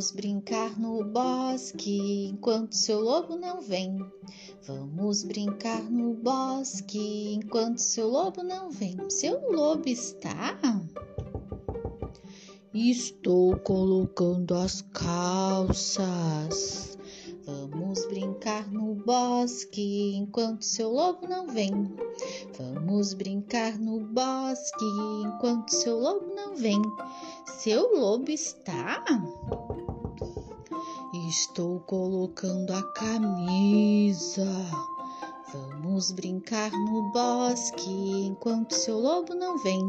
Vamos brincar no bosque enquanto seu lobo não vem. Vamos brincar no bosque enquanto seu lobo não vem. Seu lobo está? Estou colocando as calças. Vamos brincar no bosque enquanto seu lobo não vem. Vamos brincar no bosque enquanto seu lobo não vem. Seu lobo está? Estou colocando a camisa. Vamos brincar no bosque enquanto seu lobo não vem.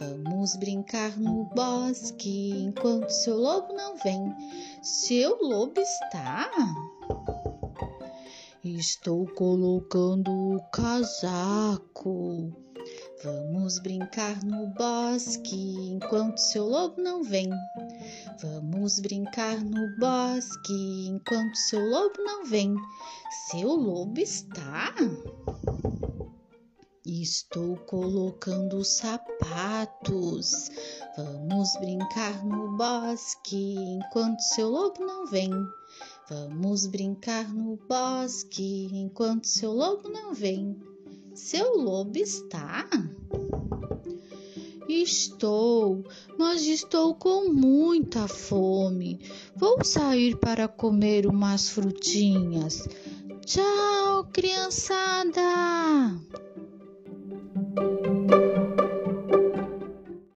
Vamos brincar no bosque enquanto seu lobo não vem. Seu lobo está? Estou colocando o casaco. Vamos brincar no bosque enquanto seu lobo não vem. Vamos brincar no bosque enquanto seu lobo não vem. Seu lobo está? Estou colocando sapatos. Vamos brincar no bosque enquanto seu lobo não vem. Vamos brincar no bosque enquanto seu lobo não vem. Seu lobo está? Estou, mas estou com muita fome. Vou sair para comer umas frutinhas. Tchau, criançada!